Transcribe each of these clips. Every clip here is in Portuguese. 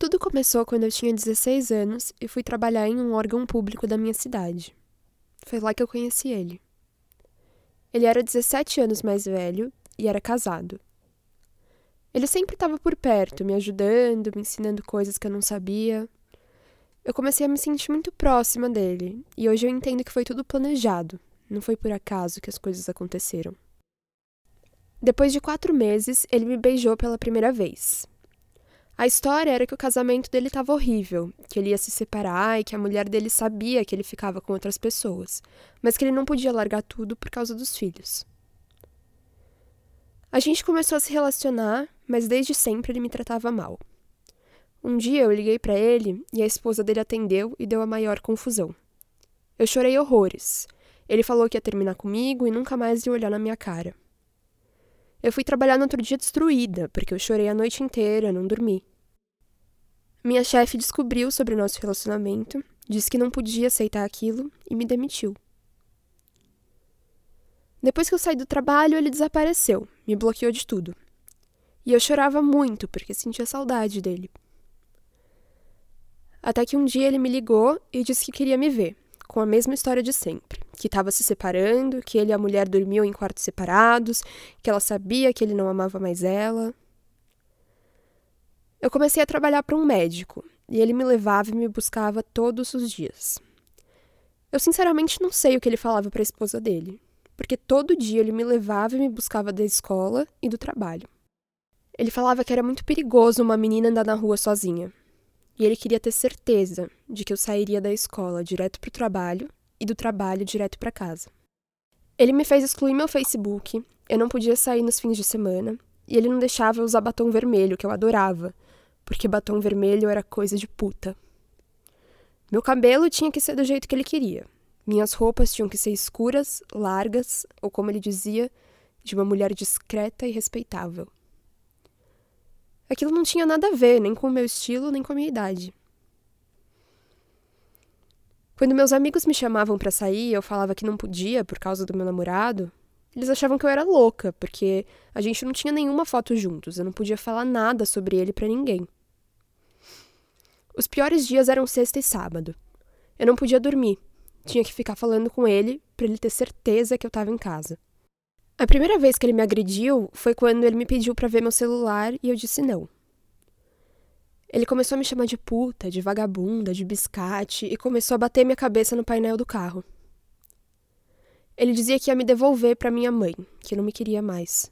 Tudo começou quando eu tinha 16 anos e fui trabalhar em um órgão público da minha cidade. Foi lá que eu conheci ele. Ele era 17 anos mais velho e era casado. Ele sempre estava por perto, me ajudando, me ensinando coisas que eu não sabia. Eu comecei a me sentir muito próxima dele, e hoje eu entendo que foi tudo planejado, não foi por acaso que as coisas aconteceram. Depois de quatro meses, ele me beijou pela primeira vez. A história era que o casamento dele estava horrível, que ele ia se separar e que a mulher dele sabia que ele ficava com outras pessoas, mas que ele não podia largar tudo por causa dos filhos. A gente começou a se relacionar, mas desde sempre ele me tratava mal. Um dia eu liguei para ele e a esposa dele atendeu e deu a maior confusão. Eu chorei horrores. Ele falou que ia terminar comigo e nunca mais ia olhar na minha cara. Eu fui trabalhar no outro dia destruída, porque eu chorei a noite inteira, não dormi. Minha chefe descobriu sobre o nosso relacionamento, disse que não podia aceitar aquilo e me demitiu. Depois que eu saí do trabalho, ele desapareceu, me bloqueou de tudo. E eu chorava muito porque sentia saudade dele. Até que um dia ele me ligou e disse que queria me ver, com a mesma história de sempre que estava se separando, que ele e a mulher dormiam em quartos separados, que ela sabia que ele não amava mais ela. Eu comecei a trabalhar para um médico e ele me levava e me buscava todos os dias. Eu sinceramente não sei o que ele falava para a esposa dele, porque todo dia ele me levava e me buscava da escola e do trabalho. Ele falava que era muito perigoso uma menina andar na rua sozinha. E ele queria ter certeza de que eu sairia da escola direto para o trabalho e do trabalho direto para casa. Ele me fez excluir meu Facebook, eu não podia sair nos fins de semana, e ele não deixava eu usar batom vermelho, que eu adorava, porque batom vermelho era coisa de puta. Meu cabelo tinha que ser do jeito que ele queria. Minhas roupas tinham que ser escuras, largas, ou como ele dizia, de uma mulher discreta e respeitável. Aquilo não tinha nada a ver, nem com o meu estilo, nem com a minha idade. Quando meus amigos me chamavam para sair eu falava que não podia por causa do meu namorado, eles achavam que eu era louca, porque a gente não tinha nenhuma foto juntos, eu não podia falar nada sobre ele para ninguém. Os piores dias eram sexta e sábado. Eu não podia dormir. Tinha que ficar falando com ele para ele ter certeza que eu estava em casa. A primeira vez que ele me agrediu foi quando ele me pediu para ver meu celular e eu disse não. Ele começou a me chamar de puta, de vagabunda, de biscate e começou a bater minha cabeça no painel do carro. Ele dizia que ia me devolver para minha mãe, que não me queria mais.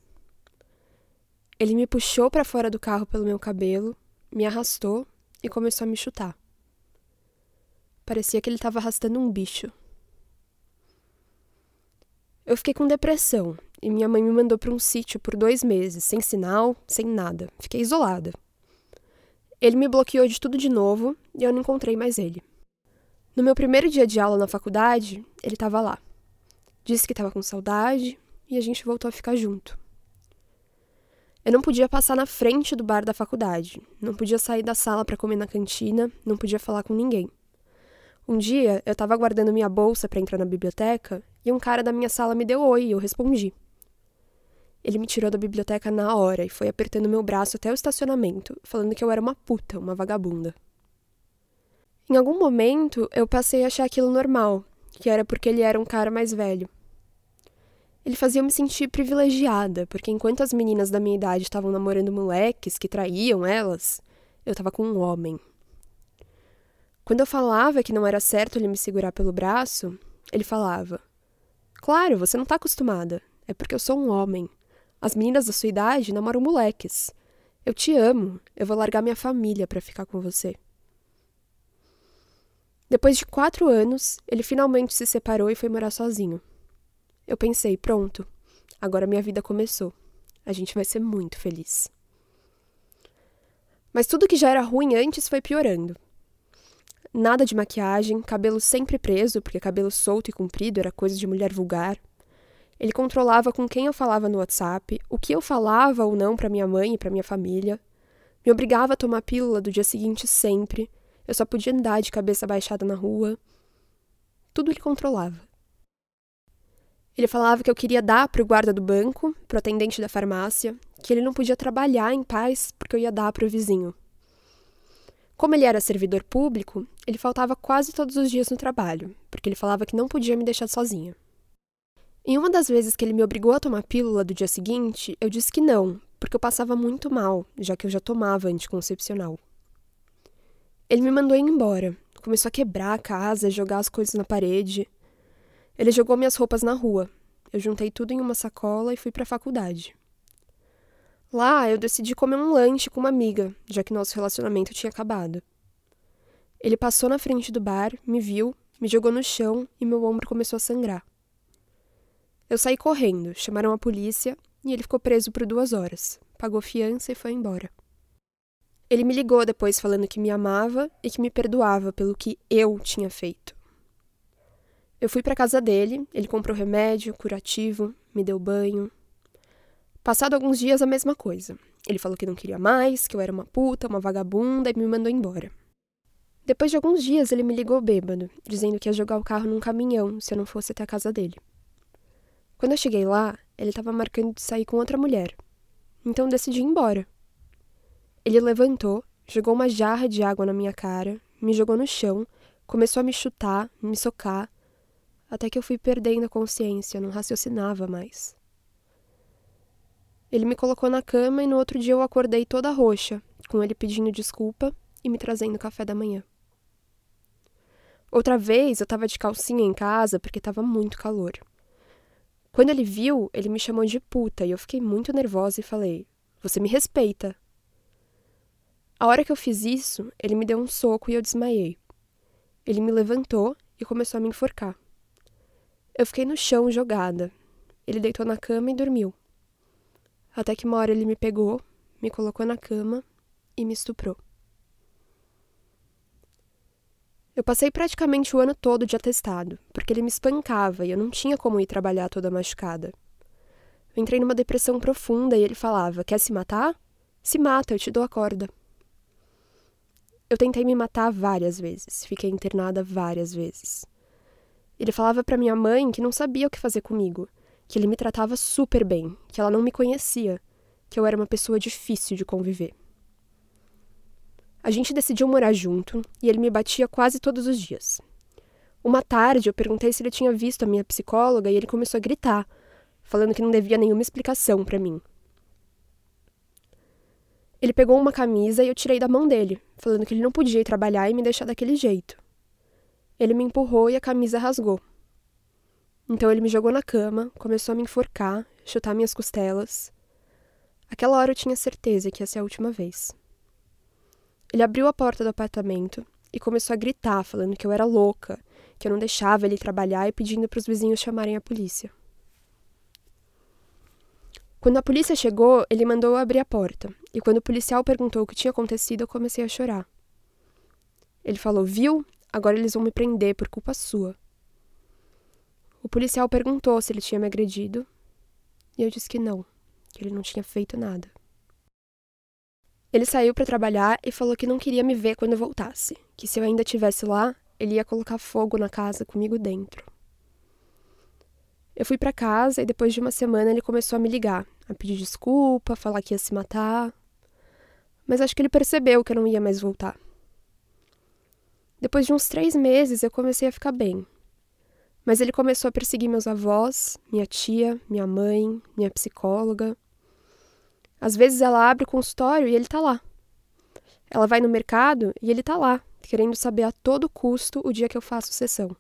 Ele me puxou para fora do carro pelo meu cabelo, me arrastou e começou a me chutar. Parecia que ele estava arrastando um bicho. Eu fiquei com depressão e minha mãe me mandou para um sítio por dois meses, sem sinal, sem nada. Fiquei isolada. Ele me bloqueou de tudo de novo e eu não encontrei mais ele. No meu primeiro dia de aula na faculdade, ele estava lá. Disse que estava com saudade e a gente voltou a ficar junto. Eu não podia passar na frente do bar da faculdade, não podia sair da sala para comer na cantina, não podia falar com ninguém. Um dia, eu estava guardando minha bolsa para entrar na biblioteca e um cara da minha sala me deu oi e eu respondi. Ele me tirou da biblioteca na hora e foi apertando meu braço até o estacionamento, falando que eu era uma puta, uma vagabunda. Em algum momento, eu passei a achar aquilo normal, que era porque ele era um cara mais velho. Ele fazia me sentir privilegiada, porque enquanto as meninas da minha idade estavam namorando moleques que traíam elas, eu estava com um homem. Quando eu falava que não era certo ele me segurar pelo braço, ele falava: Claro, você não está acostumada. É porque eu sou um homem. As meninas da sua idade namoram moleques. Eu te amo. Eu vou largar minha família para ficar com você. Depois de quatro anos, ele finalmente se separou e foi morar sozinho. Eu pensei, pronto, agora minha vida começou. A gente vai ser muito feliz. Mas tudo que já era ruim antes foi piorando. Nada de maquiagem, cabelo sempre preso, porque cabelo solto e comprido era coisa de mulher vulgar. Ele controlava com quem eu falava no WhatsApp, o que eu falava ou não para minha mãe e para minha família. Me obrigava a tomar pílula do dia seguinte sempre. Eu só podia andar de cabeça baixada na rua. Tudo ele controlava. Ele falava que eu queria dar para o guarda do banco, para o atendente da farmácia, que ele não podia trabalhar em paz porque eu ia dar para o vizinho. Como ele era servidor público, ele faltava quase todos os dias no trabalho, porque ele falava que não podia me deixar sozinha. Em uma das vezes que ele me obrigou a tomar pílula do dia seguinte, eu disse que não, porque eu passava muito mal, já que eu já tomava anticoncepcional. Ele me mandou ir embora, começou a quebrar a casa, jogar as coisas na parede. Ele jogou minhas roupas na rua. Eu juntei tudo em uma sacola e fui para a faculdade. Lá, eu decidi comer um lanche com uma amiga, já que nosso relacionamento tinha acabado. Ele passou na frente do bar, me viu, me jogou no chão e meu ombro começou a sangrar. Eu saí correndo, chamaram a polícia e ele ficou preso por duas horas. Pagou fiança e foi embora. Ele me ligou depois falando que me amava e que me perdoava pelo que eu tinha feito. Eu fui para casa dele, ele comprou remédio, curativo, me deu banho, Passado alguns dias, a mesma coisa. Ele falou que não queria mais, que eu era uma puta, uma vagabunda e me mandou embora. Depois de alguns dias, ele me ligou bêbado, dizendo que ia jogar o carro num caminhão se eu não fosse até a casa dele. Quando eu cheguei lá, ele estava marcando de sair com outra mulher. Então decidi ir embora. Ele levantou, jogou uma jarra de água na minha cara, me jogou no chão, começou a me chutar, me socar, até que eu fui perdendo a consciência, não raciocinava mais. Ele me colocou na cama e no outro dia eu acordei toda roxa, com ele pedindo desculpa e me trazendo café da manhã. Outra vez eu estava de calcinha em casa porque estava muito calor. Quando ele viu, ele me chamou de puta e eu fiquei muito nervosa e falei: Você me respeita. A hora que eu fiz isso, ele me deu um soco e eu desmaiei. Ele me levantou e começou a me enforcar. Eu fiquei no chão jogada. Ele deitou na cama e dormiu. Até que uma hora ele me pegou, me colocou na cama e me estuprou. Eu passei praticamente o ano todo de atestado, porque ele me espancava e eu não tinha como ir trabalhar toda machucada. Eu entrei numa depressão profunda e ele falava: Quer se matar? Se mata, eu te dou a corda. Eu tentei me matar várias vezes, fiquei internada várias vezes. Ele falava para minha mãe que não sabia o que fazer comigo, que ele me tratava super bem, que ela não me conhecia, que eu era uma pessoa difícil de conviver. A gente decidiu morar junto e ele me batia quase todos os dias. Uma tarde eu perguntei se ele tinha visto a minha psicóloga e ele começou a gritar, falando que não devia nenhuma explicação para mim. Ele pegou uma camisa e eu tirei da mão dele, falando que ele não podia ir trabalhar e me deixar daquele jeito. Ele me empurrou e a camisa rasgou. Então ele me jogou na cama, começou a me enforcar, chutar minhas costelas. Aquela hora eu tinha certeza que ia ser a última vez. Ele abriu a porta do apartamento e começou a gritar, falando que eu era louca, que eu não deixava ele trabalhar e pedindo para os vizinhos chamarem a polícia. Quando a polícia chegou, ele mandou eu abrir a porta, e quando o policial perguntou o que tinha acontecido, eu comecei a chorar. Ele falou: Viu? Agora eles vão me prender por culpa sua. O policial perguntou se ele tinha me agredido e eu disse que não, que ele não tinha feito nada. Ele saiu para trabalhar e falou que não queria me ver quando eu voltasse, que se eu ainda estivesse lá, ele ia colocar fogo na casa comigo dentro. Eu fui para casa e depois de uma semana ele começou a me ligar, a pedir desculpa, a falar que ia se matar. Mas acho que ele percebeu que eu não ia mais voltar. Depois de uns três meses eu comecei a ficar bem, mas ele começou a perseguir meus avós, minha tia, minha mãe, minha psicóloga. Às vezes ela abre o consultório e ele tá lá. Ela vai no mercado e ele tá lá, querendo saber a todo custo o dia que eu faço sessão.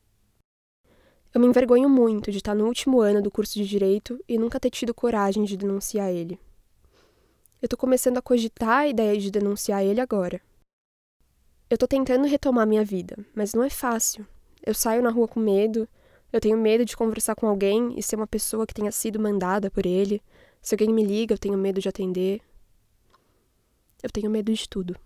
Eu me envergonho muito de estar no último ano do curso de direito e nunca ter tido coragem de denunciar ele. Eu tô começando a cogitar a ideia de denunciar ele agora. Eu tô tentando retomar minha vida, mas não é fácil. Eu saio na rua com medo, eu tenho medo de conversar com alguém e ser uma pessoa que tenha sido mandada por ele. Se alguém me liga, eu tenho medo de atender. Eu tenho medo de tudo.